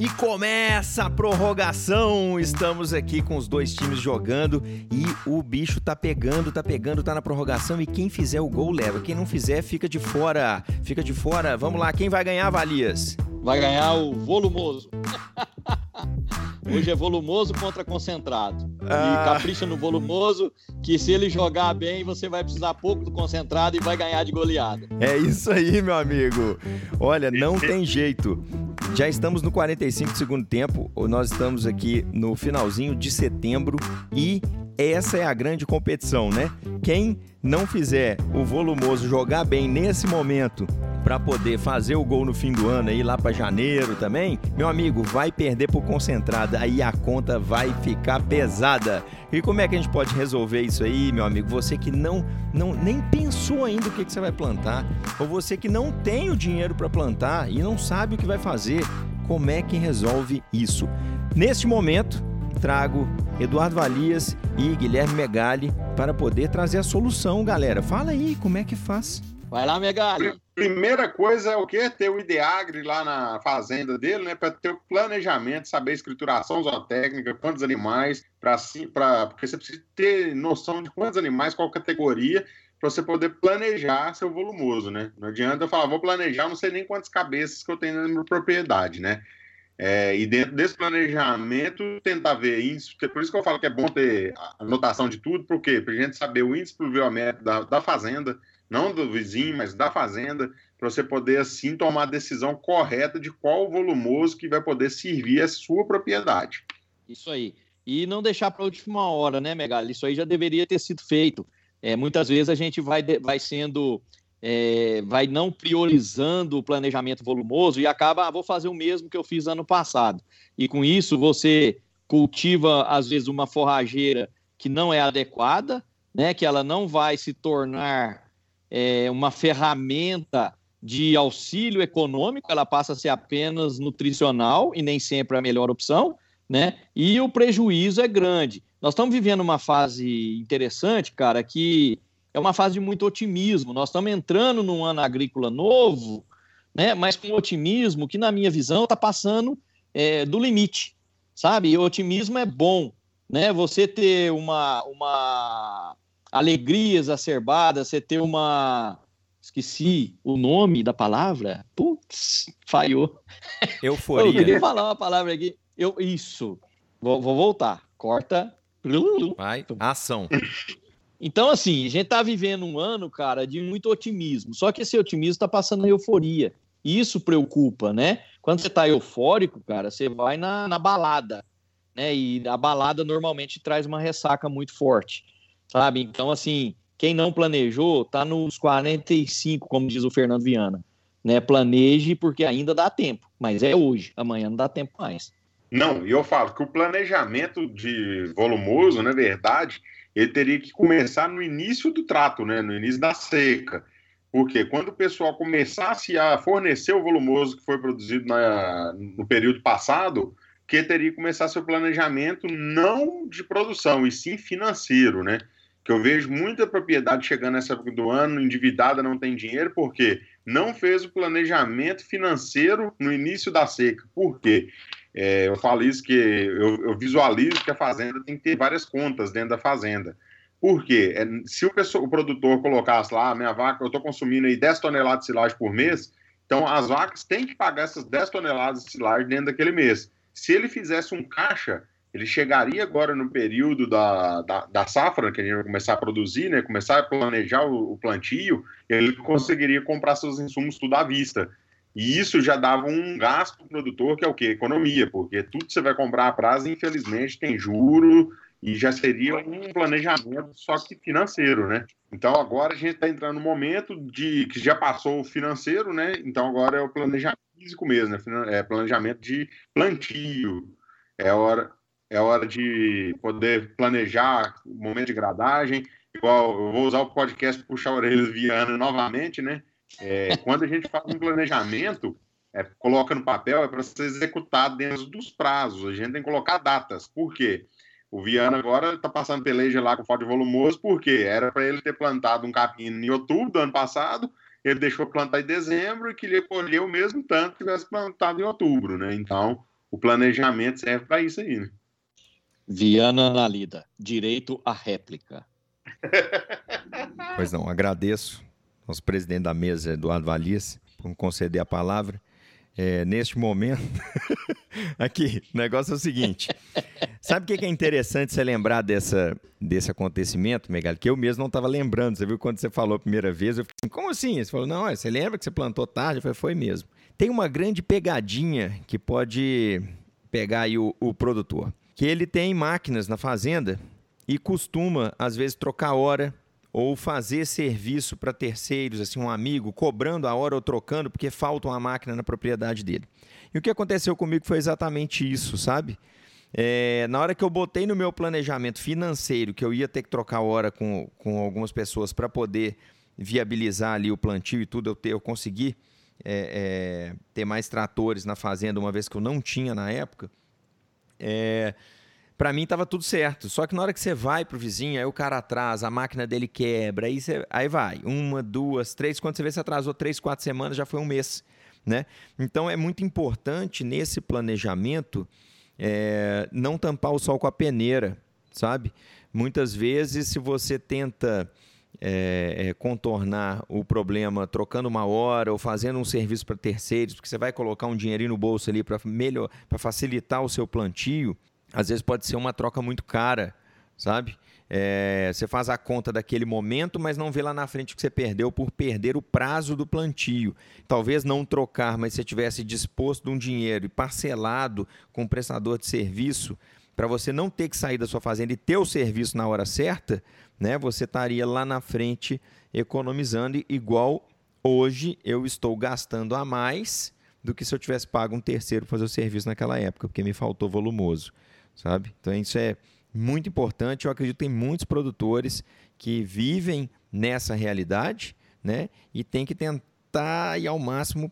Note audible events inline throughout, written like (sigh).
E começa a prorrogação. Estamos aqui com os dois times jogando e o bicho tá pegando, tá pegando, tá na prorrogação e quem fizer o gol leva. Quem não fizer fica de fora. Fica de fora. Vamos lá, quem vai ganhar, Valias? Vai ganhar o volumoso. (laughs) Hoje é volumoso contra concentrado. Ah. E capricha no volumoso, que se ele jogar bem, você vai precisar pouco do concentrado e vai ganhar de goleada. É isso aí, meu amigo. Olha, não tem jeito. Já estamos no 45 do segundo tempo, nós estamos aqui no finalzinho de setembro e essa é a grande competição, né? Quem não fizer o volumoso jogar bem nesse momento para poder fazer o gol no fim do ano aí lá para janeiro também, meu amigo, vai perder por concentrada, aí a conta vai ficar pesada. E como é que a gente pode resolver isso aí, meu amigo? Você que não, não nem pensou ainda o que, que você vai plantar, ou você que não tem o dinheiro para plantar e não sabe o que vai fazer, como é que resolve isso? Neste momento, trago Eduardo Valias e Guilherme Megali para poder trazer a solução, galera. Fala aí, como é que faz? Vai lá, Megali. Primeira coisa é o quê? Ter o ideagre lá na fazenda dele, né? Para ter o planejamento, saber a escrituração zootécnica, quantos animais, para assim, para porque você precisa ter noção de quantos animais, qual categoria, para você poder planejar seu volumoso, né? Não adianta eu falar, vou planejar, não sei nem quantas cabeças que eu tenho na minha propriedade, né? É, e dentro desse planejamento, tentar ver índice, por isso que eu falo que é bom ter anotação de tudo, porque para a gente saber o índice pluviométrico da, da fazenda, não do vizinho, mas da fazenda, para você poder assim tomar a decisão correta de qual volumoso que vai poder servir a sua propriedade. Isso aí. E não deixar para a última hora, né, Megali? Isso aí já deveria ter sido feito. É, muitas vezes a gente vai, vai sendo, é, vai não priorizando o planejamento volumoso e acaba, ah, vou fazer o mesmo que eu fiz ano passado. E com isso você cultiva, às vezes, uma forrageira que não é adequada, né, que ela não vai se tornar é, uma ferramenta de auxílio econômico, ela passa a ser apenas nutricional e nem sempre a melhor opção, né? E o prejuízo é grande. Nós estamos vivendo uma fase interessante, cara, que é uma fase de muito otimismo. Nós estamos entrando num ano agrícola novo, né? Mas com otimismo que, na minha visão, está passando é, do limite, sabe? E o otimismo é bom, né? Você ter uma, uma alegria exacerbada, você ter uma. Esqueci o nome da palavra. Putz, falhou. Euforia. Eu queria falar uma palavra aqui. Eu, isso. Vou, vou voltar. Corta. Vai. Ação. Então, assim, a gente tá vivendo um ano, cara, de muito otimismo. Só que esse otimismo tá passando na euforia. E isso preocupa, né? Quando você tá eufórico, cara, você vai na, na balada, né? E a balada normalmente traz uma ressaca muito forte sabe? Então, assim, quem não planejou tá nos 45, como diz o Fernando Viana. Né? Planeje porque ainda dá tempo, mas é hoje, amanhã não dá tempo mais. Não, e eu falo que o planejamento de volumoso, na verdade, ele teria que começar no início do trato, né? no início da seca. Porque quando o pessoal começasse a fornecer o volumoso que foi produzido na, no período passado, que teria que começar seu planejamento não de produção, e sim financeiro, né? Que eu vejo muita propriedade chegando nessa época do ano, endividada, não tem dinheiro, porque não fez o planejamento financeiro no início da seca. Por quê? É, eu falo isso que eu, eu, visualizo que a fazenda tem que ter várias contas dentro da fazenda. Por quê? É, se o, pessoa, o, produtor colocasse lá, minha vaca, eu estou consumindo aí 10 toneladas de silagem por mês, então as vacas têm que pagar essas 10 toneladas de silagem dentro daquele mês. Se ele fizesse um caixa, ele chegaria agora no período da, da, da, safra, que a gente vai começar a produzir, né, começar a planejar o, o plantio, ele conseguiria comprar seus insumos tudo à vista. E isso já dava um gasto para o produtor, que é o quê? Economia, porque tudo que você vai comprar a prazo, infelizmente, tem juro e já seria um planejamento só que financeiro, né? Então agora a gente está entrando no momento de que já passou o financeiro, né? Então agora é o planejamento físico mesmo, né? É planejamento de plantio. É hora, é hora de poder planejar o momento de gradagem. Igual eu vou usar o podcast Puxar Orelhas Viana novamente, né? É, quando a gente faz um planejamento, é, coloca no papel, é para ser executado dentro dos prazos. A gente tem que colocar datas. Por quê? O Viana agora está passando peleja lá com falta de volumoso, porque era para ele ter plantado um capim em outubro do ano passado, ele deixou plantar em dezembro e queria colher o mesmo tanto que tivesse plantado em outubro, né? Então, o planejamento serve para isso aí, né? Viana Analida, direito à réplica. (laughs) Pois não, agradeço nosso presidente da mesa, Eduardo Valias, por conceder a palavra. É, neste momento, (laughs) aqui, o negócio é o seguinte: sabe o que é interessante você lembrar dessa, desse acontecimento, Megal? Que eu mesmo não estava lembrando. Você viu quando você falou a primeira vez? Eu falei como assim? Você falou, não, você lembra que você plantou tarde? Eu falei, foi mesmo. Tem uma grande pegadinha que pode pegar aí o, o produtor, que ele tem máquinas na fazenda e costuma, às vezes, trocar hora ou fazer serviço para terceiros, assim, um amigo, cobrando a hora ou trocando porque falta uma máquina na propriedade dele. E o que aconteceu comigo foi exatamente isso, sabe? É, na hora que eu botei no meu planejamento financeiro que eu ia ter que trocar hora com, com algumas pessoas para poder viabilizar ali o plantio e tudo, eu, ter, eu consegui é, é, ter mais tratores na fazenda, uma vez que eu não tinha na época. É, para mim tava tudo certo. Só que na hora que você vai pro vizinho, aí o cara atrasa, a máquina dele quebra, aí, você, aí vai. Uma, duas, três. Quando você vê, você atrasou três, quatro semanas, já foi um mês. Né? Então é muito importante nesse planejamento é, não tampar o sol com a peneira, sabe? Muitas vezes, se você tenta é, é, contornar o problema trocando uma hora ou fazendo um serviço para terceiros, porque você vai colocar um dinheirinho no bolso ali para melhor, para facilitar o seu plantio, às vezes pode ser uma troca muito cara, sabe? É, você faz a conta daquele momento, mas não vê lá na frente o que você perdeu por perder o prazo do plantio. Talvez não trocar, mas se tivesse disposto de um dinheiro e parcelado com o prestador de serviço, para você não ter que sair da sua fazenda e ter o serviço na hora certa, né, você estaria lá na frente economizando, igual hoje eu estou gastando a mais do que se eu tivesse pago um terceiro para fazer o serviço naquela época, porque me faltou volumoso sabe? Então isso é muito importante. Eu acredito que tem muitos produtores que vivem nessa realidade, né? E tem que tentar e ao máximo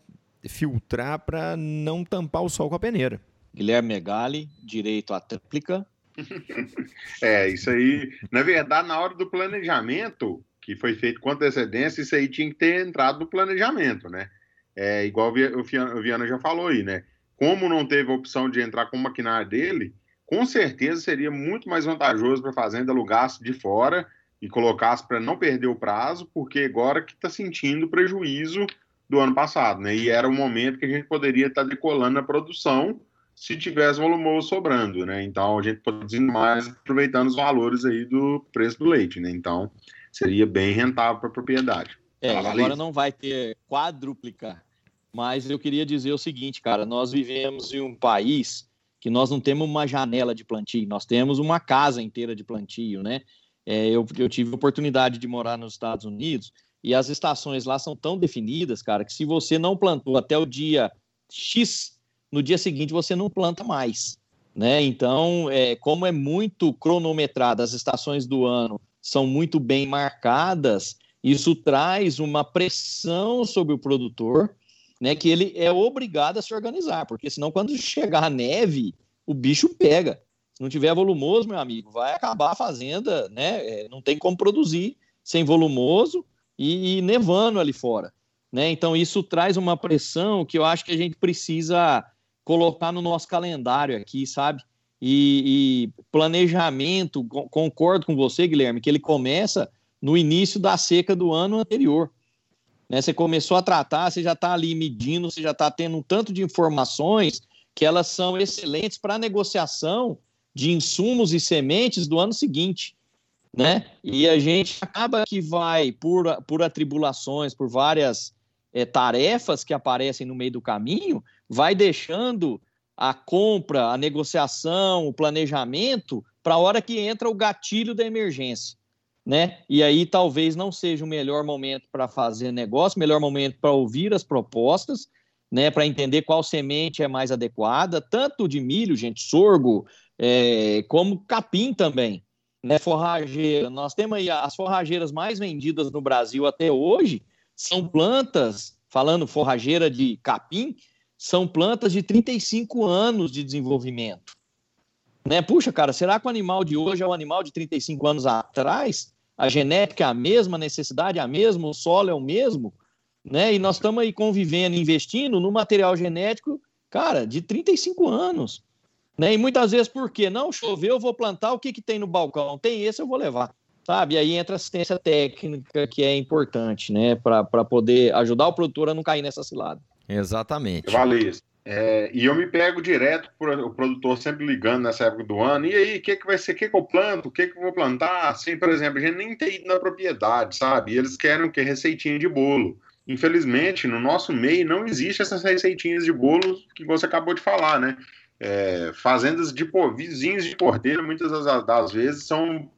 filtrar para não tampar o sol com a peneira. Guilherme Megali, direito à tréplica. (laughs) é, isso aí, na verdade, na hora do planejamento, que foi feito com antecedência, isso aí tinha que ter entrado no planejamento, né? É, igual o Viana já falou aí, né? Como não teve a opção de entrar com o maquinário dele, com certeza seria muito mais vantajoso para a fazenda alugasse de fora e colocasse para não perder o prazo, porque agora que está sentindo prejuízo do ano passado, né? E era o momento que a gente poderia estar tá decolando a produção se tivesse volumoso sobrando, né? Então a gente produzindo mais, aproveitando os valores aí do preço do leite, né? Então seria bem rentável para a propriedade. É, agora não vai ter quadruplicar, mas eu queria dizer o seguinte, cara, nós vivemos em um país que nós não temos uma janela de plantio, nós temos uma casa inteira de plantio, né? É, eu, eu tive a oportunidade de morar nos Estados Unidos e as estações lá são tão definidas, cara, que se você não plantou até o dia X, no dia seguinte você não planta mais, né? Então, é, como é muito cronometrado, as estações do ano são muito bem marcadas, isso traz uma pressão sobre o produtor né, que ele é obrigado a se organizar, porque senão quando chegar a neve, o bicho pega. Se não tiver volumoso, meu amigo, vai acabar a fazenda, né? É, não tem como produzir sem volumoso e, e nevando ali fora, né? Então isso traz uma pressão que eu acho que a gente precisa colocar no nosso calendário aqui, sabe? E, e planejamento, concordo com você, Guilherme, que ele começa no início da seca do ano anterior. Né? Você começou a tratar, você já está ali medindo, você já está tendo um tanto de informações que elas são excelentes para a negociação de insumos e sementes do ano seguinte. Né? E a gente acaba que vai, por, por atribulações, por várias é, tarefas que aparecem no meio do caminho, vai deixando a compra, a negociação, o planejamento para a hora que entra o gatilho da emergência né? E aí talvez não seja o melhor momento para fazer negócio, melhor momento para ouvir as propostas, né? Para entender qual semente é mais adequada, tanto de milho, gente, sorgo, é, como capim também, né? Forrageira. Nós temos aí as forrageiras mais vendidas no Brasil até hoje são plantas, falando forrageira de capim, são plantas de 35 anos de desenvolvimento. Né? Puxa, cara, será que o animal de hoje é o animal de 35 anos atrás? a genética é a mesma, a necessidade é a mesma, o solo é o mesmo, né? E nós estamos aí convivendo, investindo no material genético cara, de 35 anos. Né? E muitas vezes, por quê? Não choveu, eu vou plantar, o que, que tem no balcão? Tem esse, eu vou levar. Sabe? E aí entra assistência técnica, que é importante, né? Para poder ajudar o produtor a não cair nessa cilada. Exatamente. Vale isso. É, e eu me pego direto o produtor sempre ligando nessa época do ano. E aí, o que, que vai ser? O que, que eu planto? O que, que eu vou plantar? Assim, por exemplo, a gente nem tem ido na propriedade, sabe? E eles querem que? Receitinha de bolo. Infelizmente, no nosso meio não existe essas receitinhas de bolo que você acabou de falar, né? É, fazendas de vizinhos de porteira, muitas das, das vezes são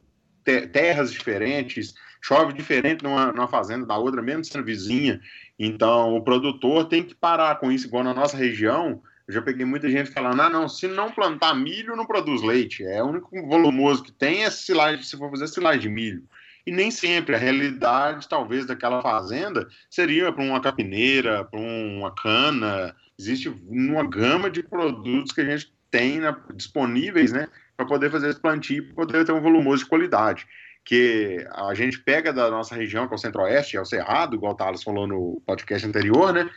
te terras diferentes, chove diferente numa, numa fazenda da outra, mesmo sendo vizinha. Então, o produtor tem que parar com isso, igual na nossa região. Eu já peguei muita gente falando: ah, não, se não plantar milho, não produz leite. É o único volumoso que tem é silagem, se for fazer silagem de milho. E nem sempre a realidade, talvez, daquela fazenda seria para uma capineira, para uma cana. Existe uma gama de produtos que a gente tem né, disponíveis, né, para poder fazer esse plantio e poder ter um volumoso de qualidade. Que a gente pega da nossa região, que é o centro-oeste, é o Cerrado, igual o Thales falou no podcast anterior, né?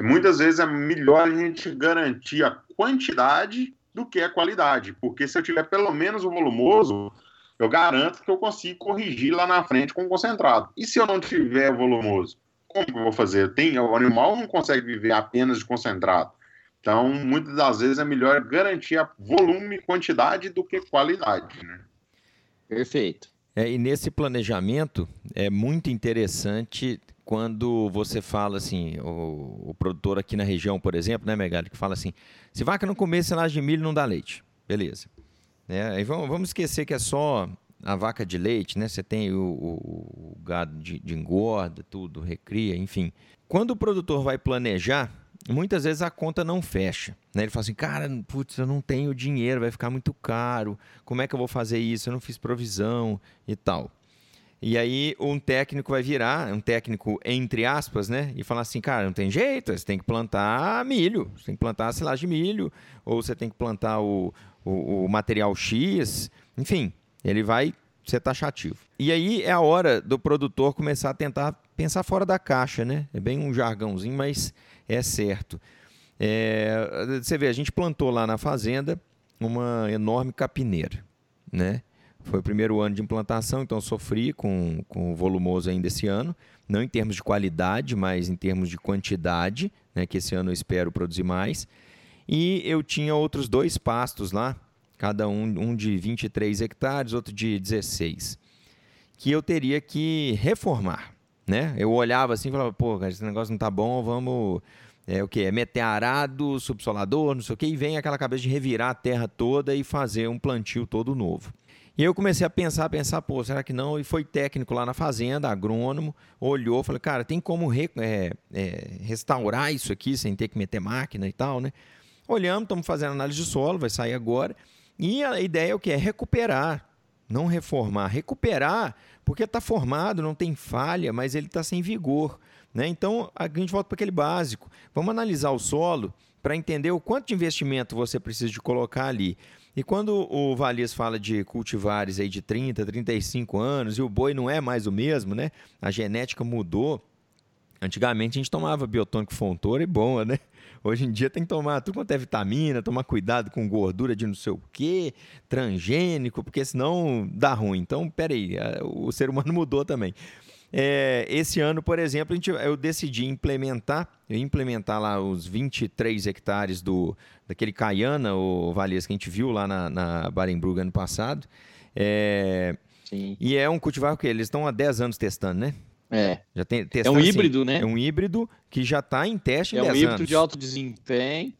Muitas vezes é melhor a gente garantir a quantidade do que a qualidade, porque se eu tiver pelo menos o volumoso, eu garanto que eu consigo corrigir lá na frente com concentrado. E se eu não tiver volumoso, como eu vou fazer? Tem, o animal não consegue viver apenas de concentrado. Então, muitas das vezes é melhor garantir volume e quantidade do que qualidade. Né? Perfeito. É, e nesse planejamento é muito interessante quando você fala assim, o, o, produtor aqui na região, por exemplo, né, Megali, que fala assim, se vaca não comer silagem de milho, não dá leite. Beleza. Né? vamos, vamos esquecer que é só a vaca de leite, né? Você tem o, o, o gado de, de, engorda, tudo, recria, enfim. Quando o produtor vai planejar, muitas vezes a conta não fecha. Né? Ele fala assim, cara, putz, eu não tenho dinheiro, vai ficar muito caro. Como é que eu vou fazer isso? Eu não fiz provisão e tal. E aí um técnico vai virar, um técnico entre aspas, né? E falar assim, cara, não tem jeito, você tem que plantar milho, você tem que plantar a silagem de milho, ou você tem que plantar o, o, o material X, enfim, ele vai ser taxativo. E aí é a hora do produtor começar a tentar pensar fora da caixa, né? É bem um jargãozinho, mas é certo. É, você vê, a gente plantou lá na fazenda uma enorme capineira, né? Foi o primeiro ano de implantação, então sofri com, com o volumoso ainda esse ano, não em termos de qualidade, mas em termos de quantidade, né, que esse ano eu espero produzir mais. E eu tinha outros dois pastos lá, cada um, um de 23 hectares, outro de 16, que eu teria que reformar. Né? Eu olhava assim e falava, pô, esse negócio não tá bom, vamos. É o que? É meter arado, subsolador, não sei o que, e vem aquela cabeça de revirar a terra toda e fazer um plantio todo novo. E eu comecei a pensar, pensar, pô, será que não? E foi técnico lá na fazenda, agrônomo, olhou, falou, cara, tem como re, é, é, restaurar isso aqui sem ter que meter máquina e tal, né? Olhamos, estamos fazendo análise de solo, vai sair agora. E a ideia é o que? É recuperar, não reformar. Recuperar, porque está formado, não tem falha, mas ele está sem vigor. Né? Então, a gente volta para aquele básico. Vamos analisar o solo para entender o quanto de investimento você precisa de colocar ali. E quando o Valias fala de cultivares aí de 30, 35 anos e o boi não é mais o mesmo, né? A genética mudou. Antigamente a gente tomava biotônico fontoura e bom, né? Hoje em dia tem que tomar tudo quanto é vitamina, tomar cuidado com gordura de não sei o quê, transgênico, porque senão dá ruim. Então, peraí, o ser humano (laughs) mudou também. É, esse ano, por exemplo, gente, eu decidi implementar, eu implementar lá os 23 hectares do, daquele Caiana, o Valês que a gente viu lá na, na Barenbrug ano passado. É. E é um cultivar que eles estão há 10 anos testando, né? É. Já tem, é um híbrido, né? É um híbrido que já está em teste é em 10 anos. É um híbrido de alto desempenho.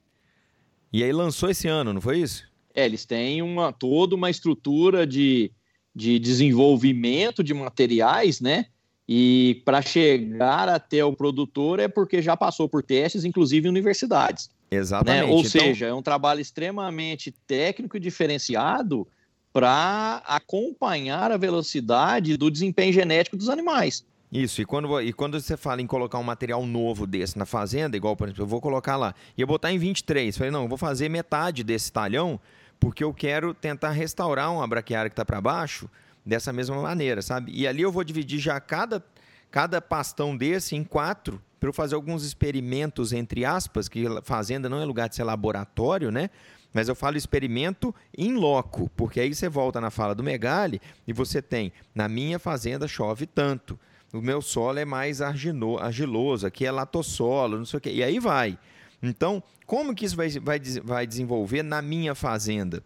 E aí lançou esse ano, não foi isso? É, eles têm uma, toda uma estrutura de, de desenvolvimento de materiais, né? E para chegar até o produtor é porque já passou por testes, inclusive em universidades. Exatamente. Né? Ou então... seja, é um trabalho extremamente técnico e diferenciado para acompanhar a velocidade do desempenho genético dos animais. Isso, e quando, e quando você fala em colocar um material novo desse na fazenda, igual, por exemplo, eu vou colocar lá, e eu botar em 23, falei, não, eu vou fazer metade desse talhão, porque eu quero tentar restaurar uma braquiária que está para baixo dessa mesma maneira, sabe? E ali eu vou dividir já cada, cada pastão desse em quatro, para eu fazer alguns experimentos, entre aspas, que fazenda não é lugar de ser laboratório, né? Mas eu falo experimento em loco, porque aí você volta na fala do Megali e você tem, na minha fazenda chove tanto, o meu solo é mais argino, argiloso, aqui é latossolo, não sei o quê, e aí vai. Então, como que isso vai, vai, vai desenvolver na minha fazenda?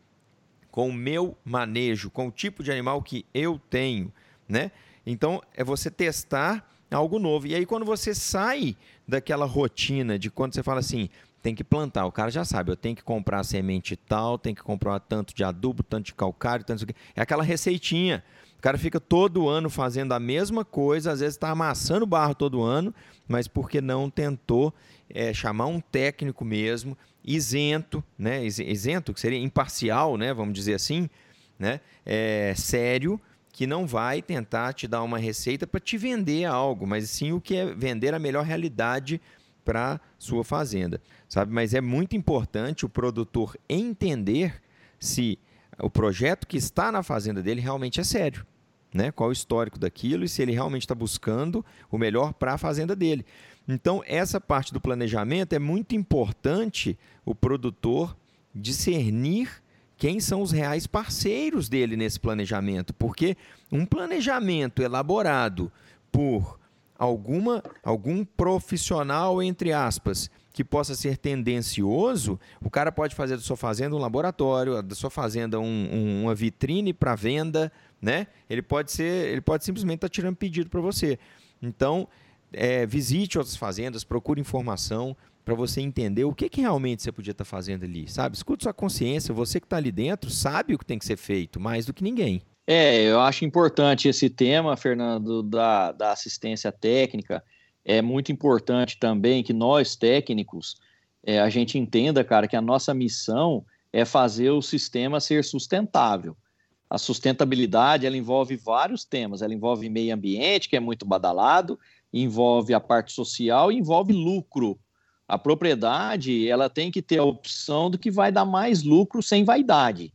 Com o meu manejo, com o tipo de animal que eu tenho, né? Então, é você testar algo novo. E aí, quando você sai daquela rotina de quando você fala assim, tem que plantar. O cara já sabe, eu tenho que comprar semente tal, tem que comprar tanto de adubo, tanto de calcário, tanto de... É aquela receitinha. Cara fica todo ano fazendo a mesma coisa, às vezes está amassando barro todo ano, mas porque não tentou é, chamar um técnico mesmo, isento, né? Isento, que seria imparcial, né? Vamos dizer assim, né? É, sério, que não vai tentar te dar uma receita para te vender algo, mas sim o que é vender a melhor realidade para sua fazenda sabe? Mas é muito importante o produtor entender se o projeto que está na fazenda dele realmente é sério. Né? Qual o histórico daquilo e se ele realmente está buscando o melhor para a fazenda dele. Então, essa parte do planejamento é muito importante o produtor discernir quem são os reais parceiros dele nesse planejamento, porque um planejamento elaborado por alguma algum profissional entre aspas que possa ser tendencioso, o cara pode fazer da sua fazenda um laboratório, da sua fazenda um, um, uma vitrine para venda, né? Ele pode ser, ele pode simplesmente estar tá tirando pedido para você. Então, é, visite outras fazendas, procure informação para você entender o que, que realmente você podia estar tá fazendo ali, sabe? Escute sua consciência, você que está ali dentro sabe o que tem que ser feito, mais do que ninguém. É, eu acho importante esse tema, Fernando, da, da assistência técnica é muito importante também que nós técnicos é, a gente entenda, cara, que a nossa missão é fazer o sistema ser sustentável. A sustentabilidade ela envolve vários temas. Ela envolve meio ambiente, que é muito badalado, envolve a parte social e envolve lucro. A propriedade ela tem que ter a opção do que vai dar mais lucro sem vaidade.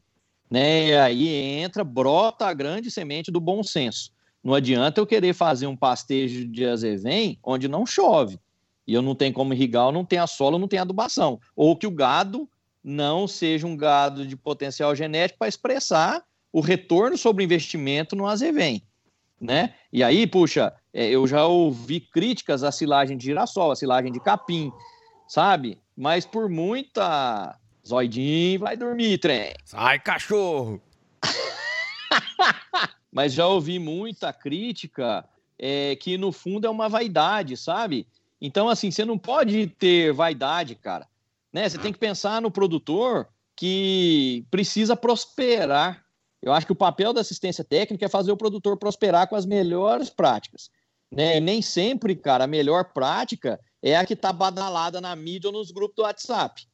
Né? E aí entra, brota a grande semente do bom senso. Não adianta eu querer fazer um pastejo de azevém onde não chove. E eu não tenho como irrigar, não tenho a solo, não tenho adubação. Ou que o gado não seja um gado de potencial genético para expressar o retorno sobre o investimento no azevém. Né? E aí, puxa, é, eu já ouvi críticas à silagem de girassol, à silagem de capim, sabe? Mas por muita. Zoidinho vai dormir, trem. Sai, cachorro! (laughs) mas já ouvi muita crítica é, que no fundo é uma vaidade, sabe? Então, assim, você não pode ter vaidade, cara. Né? Você tem que pensar no produtor que precisa prosperar. Eu acho que o papel da assistência técnica é fazer o produtor prosperar com as melhores práticas. Né? E nem sempre, cara, a melhor prática é a que está badalada na mídia ou nos grupos do WhatsApp.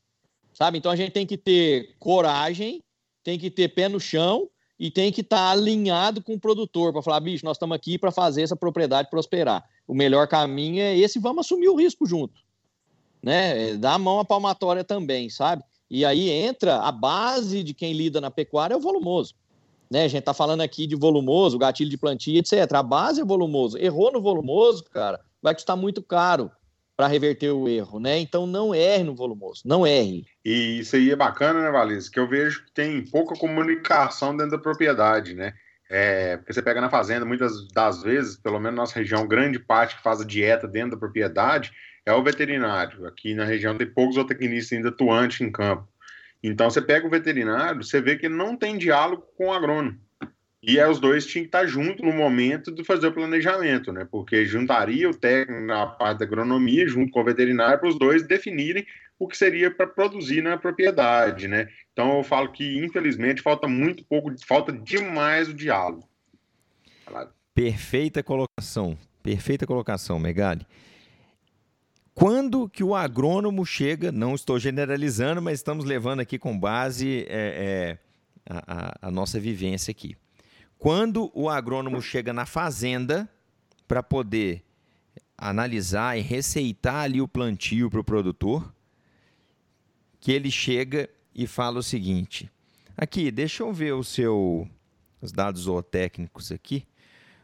Sabe? Então a gente tem que ter coragem, tem que ter pé no chão e tem que estar tá alinhado com o produtor para falar, bicho, nós estamos aqui para fazer essa propriedade prosperar. O melhor caminho é esse, vamos assumir o risco junto. Né? É, dá a mão à palmatória também, sabe? E aí entra a base de quem lida na pecuária é o volumoso. Né? A gente está falando aqui de volumoso, gatilho de plantio, etc. A base é volumoso. Errou no volumoso, cara, vai custar muito caro para reverter o erro, né? Então não erre no volumoso, não erre. E isso aí é bacana, né, Valência? Que eu vejo que tem pouca comunicação dentro da propriedade, né? É, porque você pega na fazenda, muitas das vezes, pelo menos na nossa região, grande parte que faz a dieta dentro da propriedade é o veterinário. Aqui na região tem poucos zootecnistas ainda atuantes em campo. Então você pega o veterinário, você vê que não tem diálogo com o agrônomo. E aí os dois tinham que estar juntos no momento de fazer o planejamento, né? Porque juntaria o técnico na parte da agronomia junto com o veterinário para os dois definirem o que seria para produzir na propriedade, né? Então eu falo que infelizmente falta muito pouco, falta demais o diálogo. Perfeita colocação, perfeita colocação, Megali. Quando que o agrônomo chega, não estou generalizando, mas estamos levando aqui com base é, é, a, a, a nossa vivência aqui. Quando o agrônomo chega na fazenda para poder analisar e receitar ali o plantio para o produtor, que ele chega e fala o seguinte: aqui, deixa eu ver o seu, os dados zootécnicos aqui.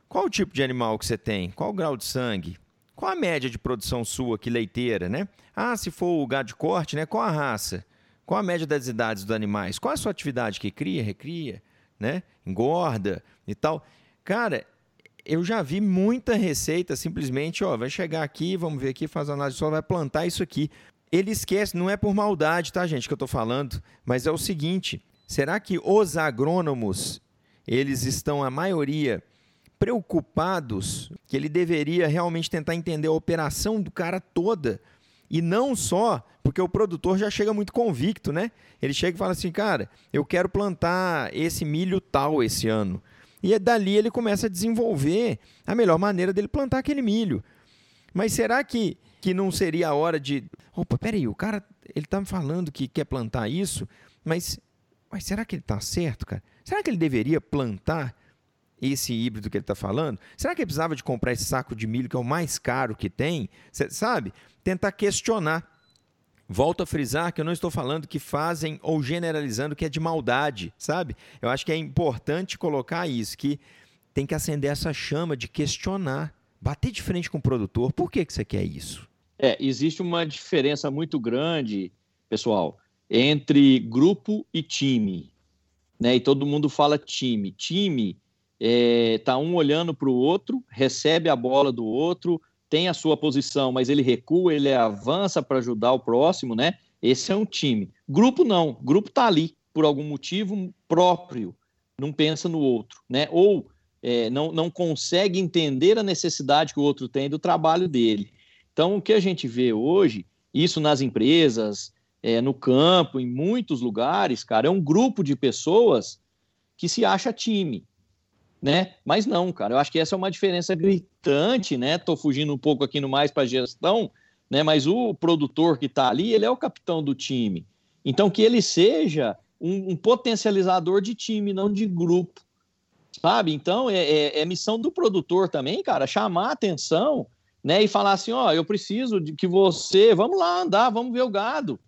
Qual o tipo de animal que você tem? Qual o grau de sangue? Qual a média de produção sua aqui leiteira, né? Ah, se for o gado de corte, né? Qual a raça? Qual a média das idades dos animais? Qual a sua atividade que cria, recria, né? Engorda e tal. Cara, eu já vi muita receita simplesmente, ó, vai chegar aqui, vamos ver aqui, faz análise só, vai plantar isso aqui. Ele esquece, não é por maldade, tá, gente, que eu estou falando, mas é o seguinte: será que os agrônomos, eles estão, a maioria, preocupados que ele deveria realmente tentar entender a operação do cara toda? E não só, porque o produtor já chega muito convicto, né? Ele chega e fala assim, cara, eu quero plantar esse milho tal esse ano. E é dali ele começa a desenvolver a melhor maneira dele plantar aquele milho. Mas será que, que não seria a hora de. Opa, peraí, o cara ele está me falando que quer plantar isso, mas, mas será que ele está certo, cara? Será que ele deveria plantar esse híbrido que ele está falando? Será que ele precisava de comprar esse saco de milho que é o mais caro que tem? Cê, sabe? Tentar questionar. Volto a frisar que eu não estou falando que fazem ou generalizando que é de maldade, sabe? Eu acho que é importante colocar isso, que tem que acender essa chama de questionar, bater de frente com o produtor. Por que, que você quer isso? É, existe uma diferença muito grande, pessoal, entre grupo e time. Né? E todo mundo fala time. Time é, tá um olhando para o outro, recebe a bola do outro, tem a sua posição, mas ele recua, ele avança para ajudar o próximo, né? Esse é um time. Grupo não, grupo está ali por algum motivo próprio, não pensa no outro, né? Ou é, não, não consegue entender a necessidade que o outro tem do trabalho dele. Então, o que a gente vê hoje, isso nas empresas, é, no campo, em muitos lugares, cara, é um grupo de pessoas que se acha time né? Mas não, cara, eu acho que essa é uma diferença gritante, né? Tô fugindo um pouco aqui no mais para gestão, né? Mas o produtor que está ali, ele é o capitão do time. Então que ele seja um, um potencializador de time, não de grupo, sabe? Então é, é, é, missão do produtor também, cara, chamar atenção, né? E falar assim, ó, eu preciso de que você, vamos lá andar, vamos ver o gado,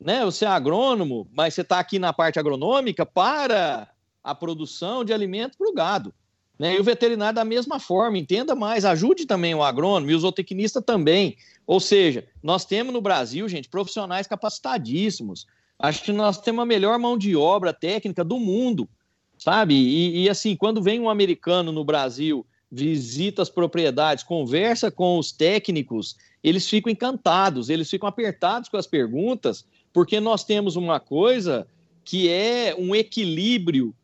né? Você é agrônomo, mas você está aqui na parte agronômica para a produção de alimento para o gado. Né? E o veterinário da mesma forma, entenda mais, ajude também o agrônomo e o zootecnista também. Ou seja, nós temos no Brasil, gente, profissionais capacitadíssimos. Acho que nós temos a melhor mão de obra técnica do mundo, sabe? E, e assim, quando vem um americano no Brasil, visita as propriedades, conversa com os técnicos, eles ficam encantados, eles ficam apertados com as perguntas, porque nós temos uma coisa que é um equilíbrio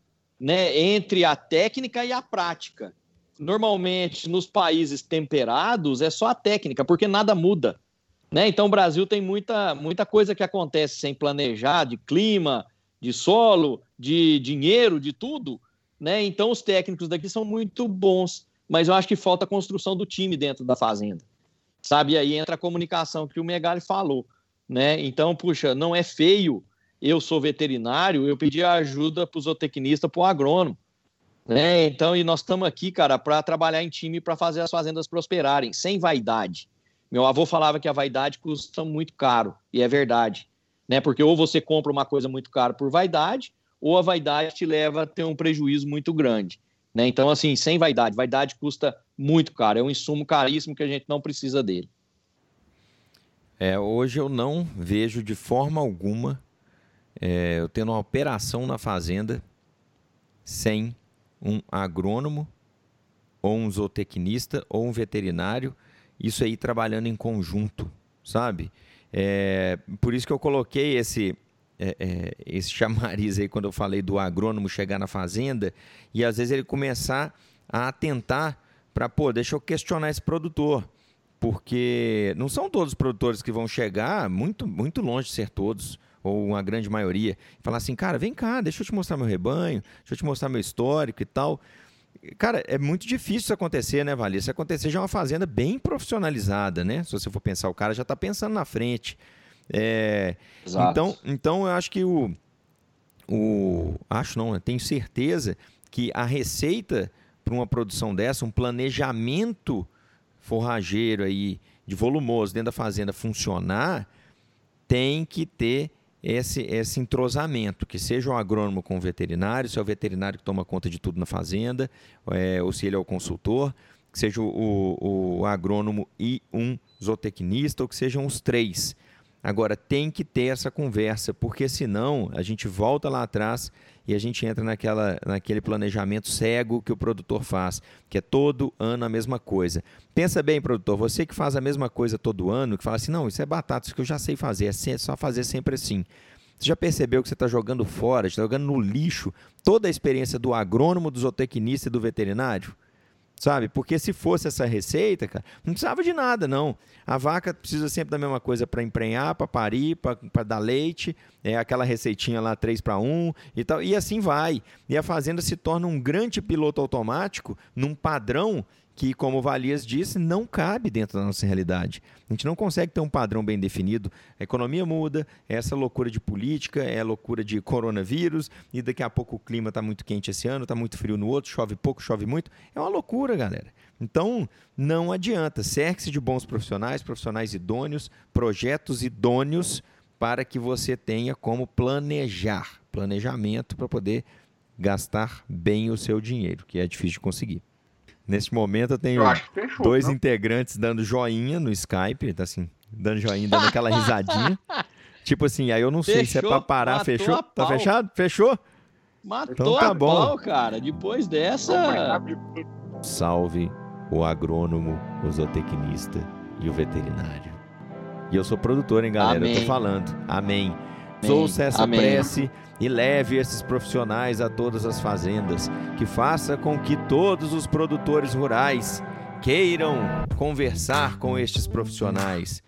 né, entre a técnica e a prática. Normalmente, nos países temperados, é só a técnica, porque nada muda. Né? Então, o Brasil tem muita, muita coisa que acontece sem planejar, de clima, de solo, de dinheiro, de tudo. Né? Então, os técnicos daqui são muito bons, mas eu acho que falta a construção do time dentro da fazenda. Sabe? E aí entra a comunicação que o Megali falou. Né? Então, puxa, não é feio eu sou veterinário, eu pedi ajuda para o zootecnista, para o agrônomo. Né? Então, e nós estamos aqui, cara, para trabalhar em time para fazer as fazendas prosperarem, sem vaidade. Meu avô falava que a vaidade custa muito caro, e é verdade. Né? Porque ou você compra uma coisa muito cara por vaidade, ou a vaidade te leva a ter um prejuízo muito grande. Né? Então, assim, sem vaidade. Vaidade custa muito caro, é um insumo caríssimo que a gente não precisa dele. É, hoje eu não vejo de forma alguma é, eu tendo uma operação na fazenda sem um agrônomo ou um zootecnista ou um veterinário, isso aí trabalhando em conjunto, sabe? É, por isso que eu coloquei esse, é, é, esse (laughs) chamariz aí quando eu falei do agrônomo chegar na fazenda e às vezes ele começar a atentar para, pô, deixa eu questionar esse produtor. Porque não são todos os produtores que vão chegar, muito, muito longe de ser todos ou uma grande maioria, falar assim, cara, vem cá, deixa eu te mostrar meu rebanho, deixa eu te mostrar meu histórico e tal. Cara, é muito difícil isso acontecer, né, Valia? Se acontecer já é uma fazenda bem profissionalizada, né? Se você for pensar, o cara já está pensando na frente. É... Então, então, eu acho que o, o. Acho não, eu tenho certeza que a receita para uma produção dessa, um planejamento forrageiro aí de volumoso dentro da fazenda funcionar, tem que ter esse, esse entrosamento, que seja o agrônomo com o veterinário, se é o veterinário que toma conta de tudo na fazenda, é, ou se ele é o consultor, que seja o, o agrônomo e um zootecnista, ou que sejam os três. Agora, tem que ter essa conversa, porque senão a gente volta lá atrás e a gente entra naquela, naquele planejamento cego que o produtor faz, que é todo ano a mesma coisa. Pensa bem, produtor, você que faz a mesma coisa todo ano, que fala assim, não, isso é batata, isso que eu já sei fazer, é só fazer sempre assim. Você já percebeu que você está jogando fora, está jogando no lixo toda a experiência do agrônomo, do zootecnista e do veterinário? Sabe? Porque se fosse essa receita, cara, não precisava de nada, não. A vaca precisa sempre da mesma coisa para emprenhar, para parir, para dar leite, é aquela receitinha lá 3 para 1 e tal, e assim vai. E a fazenda se torna um grande piloto automático num padrão que, como o Valias disse, não cabe dentro da nossa realidade. A gente não consegue ter um padrão bem definido. A economia muda, é essa loucura de política, é a loucura de coronavírus, e daqui a pouco o clima está muito quente esse ano, está muito frio no outro, chove pouco, chove muito. É uma loucura, galera. Então, não adianta. Cerque-se de bons profissionais, profissionais idôneos, projetos idôneos para que você tenha como planejar. Planejamento para poder gastar bem o seu dinheiro, que é difícil de conseguir. Neste momento eu tenho eu fechou, dois não? integrantes dando joinha no Skype, tá assim, dando joinha, dando aquela risadinha. (laughs) tipo assim, aí eu não fechou, sei se é pra parar, fechou? Tá fechado? Fechou? Matou então, tá bom. Pau, cara. Depois dessa. Salve o agrônomo, o zootecnista e o veterinário. E eu sou produtor, hein, galera? Amém. Eu tô falando. Amém. Amém. Ouça essa Amém. prece e leve esses profissionais a todas as fazendas, que faça com que todos os produtores rurais queiram conversar com estes profissionais.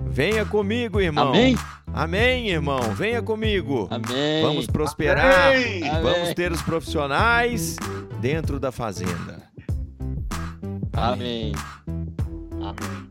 Venha comigo, irmão. Amém. Amém, irmão. Venha comigo. Amém. Vamos prosperar. Amém. Vamos ter os profissionais dentro da fazenda. Amém. Amém.